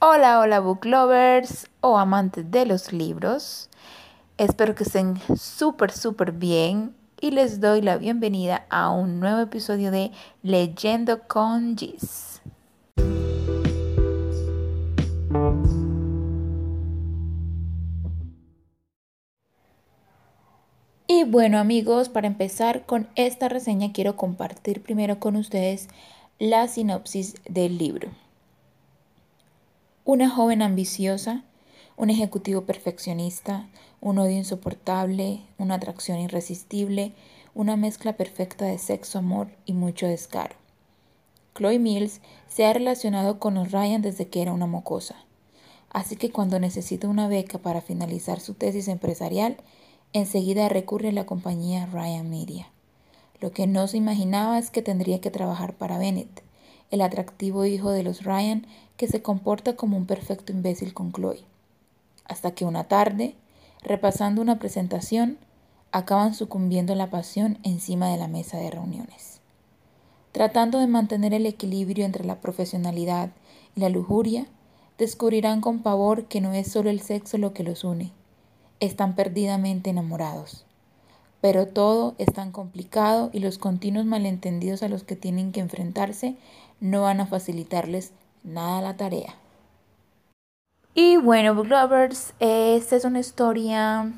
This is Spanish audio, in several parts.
Hola, hola book lovers o amantes de los libros. Espero que estén súper, súper bien y les doy la bienvenida a un nuevo episodio de Leyendo con Gis. Y bueno amigos, para empezar con esta reseña quiero compartir primero con ustedes la sinopsis del libro. Una joven ambiciosa, un ejecutivo perfeccionista, un odio insoportable, una atracción irresistible, una mezcla perfecta de sexo, amor y mucho descaro. Chloe Mills se ha relacionado con los Ryan desde que era una mocosa, así que cuando necesita una beca para finalizar su tesis empresarial, enseguida recurre a la compañía Ryan Media. Lo que no se imaginaba es que tendría que trabajar para Bennett, el atractivo hijo de los Ryan que se comporta como un perfecto imbécil con Chloe. Hasta que una tarde, repasando una presentación, acaban sucumbiendo la pasión encima de la mesa de reuniones. Tratando de mantener el equilibrio entre la profesionalidad y la lujuria, descubrirán con pavor que no es solo el sexo lo que los une, están perdidamente enamorados. Pero todo es tan complicado y los continuos malentendidos a los que tienen que enfrentarse no van a facilitarles nada la tarea. Y bueno, Book Lovers, esta es una historia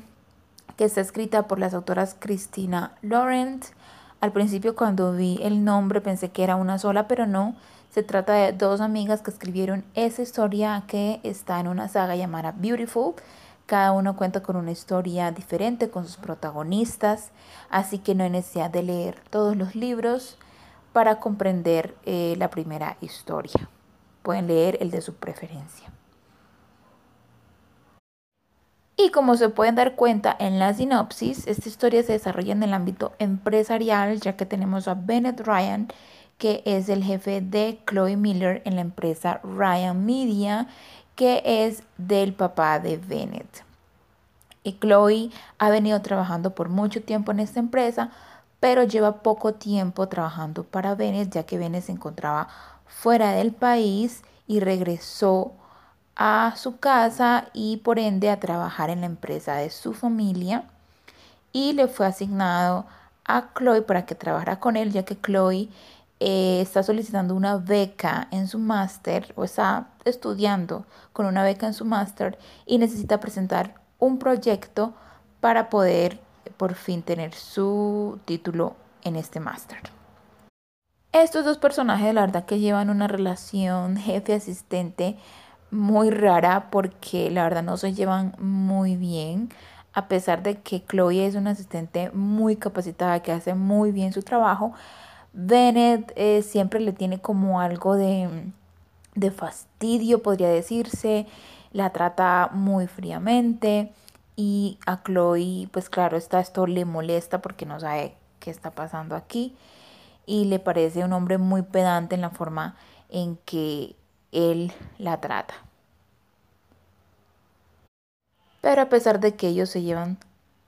que está escrita por las autoras Christina Laurent. Al principio cuando vi el nombre pensé que era una sola, pero no. Se trata de dos amigas que escribieron esa historia que está en una saga llamada Beautiful. Cada uno cuenta con una historia diferente con sus protagonistas, así que no hay necesidad de leer todos los libros para comprender eh, la primera historia. Pueden leer el de su preferencia. Y como se pueden dar cuenta en la sinopsis, esta historia se desarrolla en el ámbito empresarial, ya que tenemos a Bennett Ryan, que es el jefe de Chloe Miller en la empresa Ryan Media, que es del papá de Bennett. Y Chloe ha venido trabajando por mucho tiempo en esta empresa, pero lleva poco tiempo trabajando para Bennett, ya que Bennett se encontraba fuera del país y regresó a su casa y por ende a trabajar en la empresa de su familia y le fue asignado a Chloe para que trabajara con él ya que Chloe eh, está solicitando una beca en su máster o está estudiando con una beca en su máster y necesita presentar un proyecto para poder por fin tener su título en este máster. Estos dos personajes, la verdad que llevan una relación jefe-asistente muy rara porque la verdad no se llevan muy bien. A pesar de que Chloe es una asistente muy capacitada que hace muy bien su trabajo, Bennett eh, siempre le tiene como algo de, de fastidio, podría decirse. La trata muy fríamente y a Chloe, pues claro, está esto le molesta porque no sabe qué está pasando aquí y le parece un hombre muy pedante en la forma en que él la trata. Pero a pesar de que ellos se llevan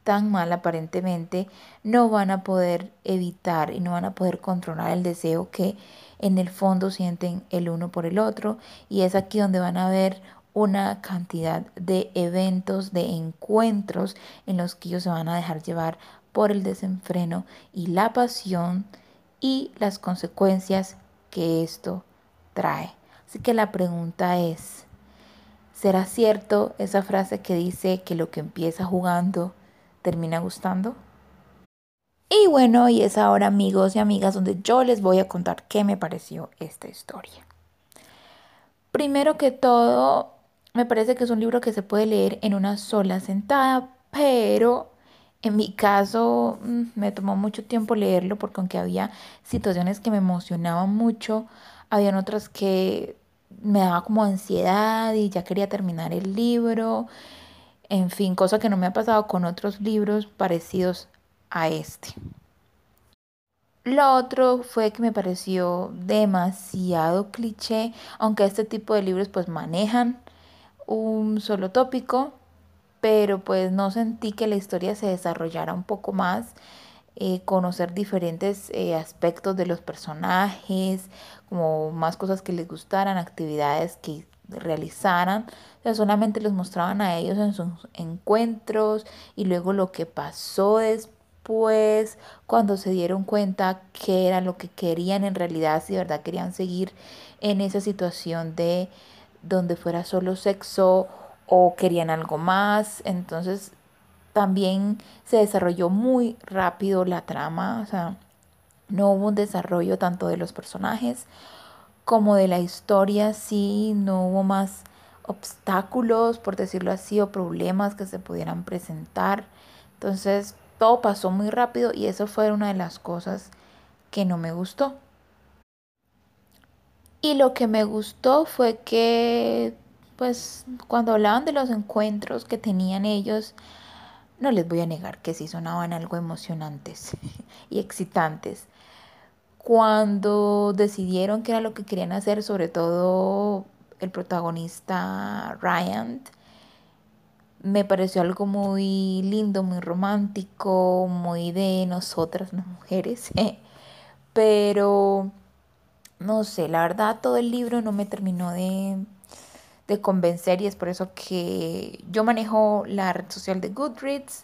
tan mal aparentemente, no van a poder evitar y no van a poder controlar el deseo que en el fondo sienten el uno por el otro y es aquí donde van a ver una cantidad de eventos, de encuentros en los que ellos se van a dejar llevar por el desenfreno y la pasión y las consecuencias que esto trae. Así que la pregunta es, ¿será cierto esa frase que dice que lo que empieza jugando termina gustando? Y bueno, y es ahora amigos y amigas donde yo les voy a contar qué me pareció esta historia. Primero que todo, me parece que es un libro que se puede leer en una sola sentada, pero en mi caso mm, me tomó mucho tiempo leerlo porque aunque había situaciones que me emocionaban mucho, habían otras que me daba como ansiedad y ya quería terminar el libro. En fin, cosa que no me ha pasado con otros libros parecidos a este. Lo otro fue que me pareció demasiado cliché, aunque este tipo de libros pues manejan un solo tópico, pero pues no sentí que la historia se desarrollara un poco más, eh, conocer diferentes eh, aspectos de los personajes, como más cosas que les gustaran, actividades que realizaran. O sea, solamente los mostraban a ellos en sus encuentros y luego lo que pasó después, cuando se dieron cuenta que era lo que querían en realidad, si de verdad querían seguir en esa situación de donde fuera solo sexo o querían algo más. Entonces también se desarrolló muy rápido la trama, o sea, no hubo un desarrollo tanto de los personajes como de la historia, sí, no hubo más obstáculos, por decirlo así, o problemas que se pudieran presentar. Entonces, todo pasó muy rápido y eso fue una de las cosas que no me gustó. Y lo que me gustó fue que, pues, cuando hablaban de los encuentros que tenían ellos, no les voy a negar que sí sonaban algo emocionantes y excitantes. Cuando decidieron qué era lo que querían hacer, sobre todo el protagonista Ryan, me pareció algo muy lindo, muy romántico, muy de nosotras las mujeres. Pero, no sé, la verdad todo el libro no me terminó de, de convencer y es por eso que yo manejo la red social de Goodreads.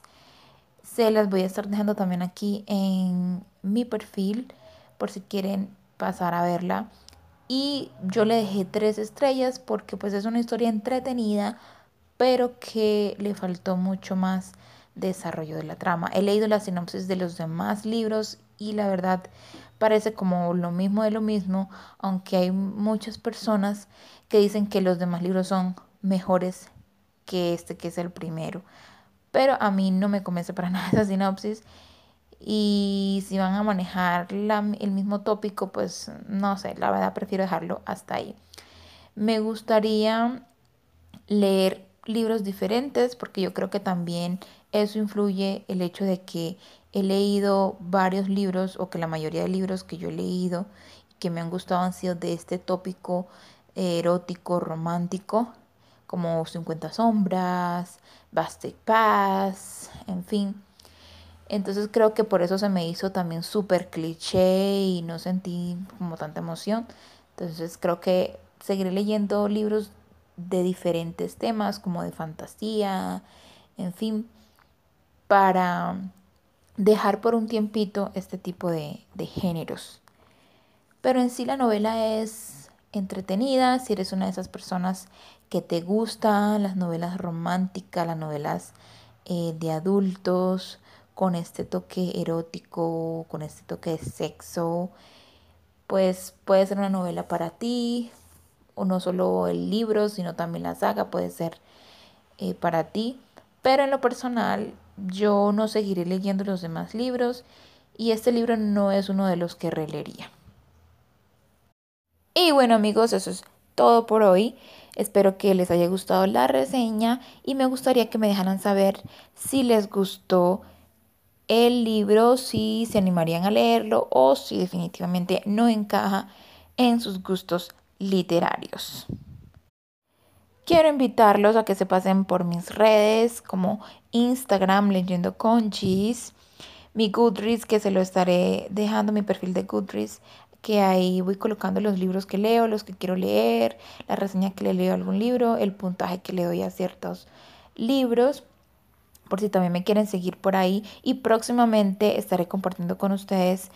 Se las voy a estar dejando también aquí en mi perfil por si quieren pasar a verla. Y yo le dejé tres estrellas porque pues es una historia entretenida, pero que le faltó mucho más desarrollo de la trama. He leído la sinopsis de los demás libros y la verdad parece como lo mismo de lo mismo, aunque hay muchas personas que dicen que los demás libros son mejores que este, que es el primero. Pero a mí no me convence para nada esa sinopsis. Y si van a manejar el mismo tópico, pues no sé, la verdad prefiero dejarlo hasta ahí. Me gustaría leer libros diferentes porque yo creo que también eso influye el hecho de que he leído varios libros o que la mayoría de libros que yo he leído y que me han gustado han sido de este tópico erótico, romántico, como 50 sombras, Bastic Pass, en fin. Entonces creo que por eso se me hizo también súper cliché y no sentí como tanta emoción. Entonces creo que seguiré leyendo libros de diferentes temas, como de fantasía, en fin, para dejar por un tiempito este tipo de, géneros. Pero en sí la novela es entretenida, si eres una de esas personas que te gustan las novelas románticas, las novelas eh, de adultos, con este toque erótico, con este toque de sexo, pues puede ser una novela para ti, o no solo el libro, sino también la saga puede ser eh, para ti. Pero en lo personal, yo no seguiré leyendo los demás libros y este libro no es uno de los que releería. Y bueno amigos, eso es todo por hoy. Espero que les haya gustado la reseña y me gustaría que me dejaran saber si les gustó el libro, si se animarían a leerlo o si definitivamente no encaja en sus gustos literarios. Quiero invitarlos a que se pasen por mis redes como Instagram leyendo con Gis, mi Goodreads que se lo estaré dejando mi perfil de Goodreads que ahí voy colocando los libros que leo, los que quiero leer, la reseña que le leo a algún libro, el puntaje que le doy a ciertos libros, por si también me quieren seguir por ahí. Y próximamente estaré compartiendo con ustedes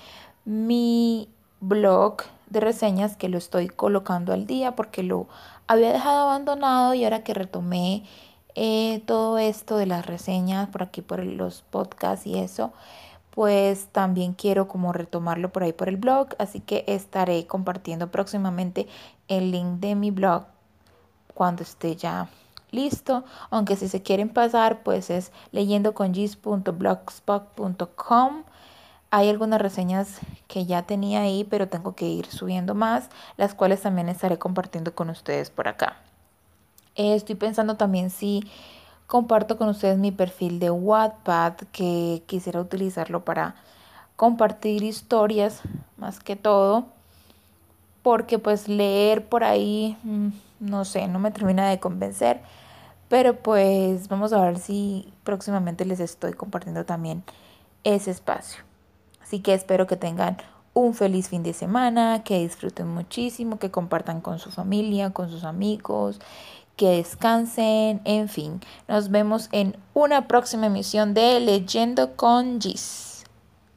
mi blog de reseñas que lo estoy colocando al día porque lo había dejado abandonado y ahora que retomé eh, todo esto de las reseñas por aquí por los podcasts y eso pues también quiero como retomarlo por ahí por el blog, así que estaré compartiendo próximamente el link de mi blog cuando esté ya listo, aunque si se quieren pasar pues es leyendocongis.blogspot.com. Hay algunas reseñas que ya tenía ahí, pero tengo que ir subiendo más, las cuales también estaré compartiendo con ustedes por acá. estoy pensando también si comparto con ustedes mi perfil de Wattpad que quisiera utilizarlo para compartir historias más que todo porque pues leer por ahí mm, no sé no me termina de convencer pero pues vamos a ver si próximamente les estoy compartiendo también ese espacio así que espero que tengan un feliz fin de semana, que disfruten muchísimo, que compartan con su familia, con sus amigos, que descansen, en fin. Nos vemos en una próxima emisión de Leyendo con Gis.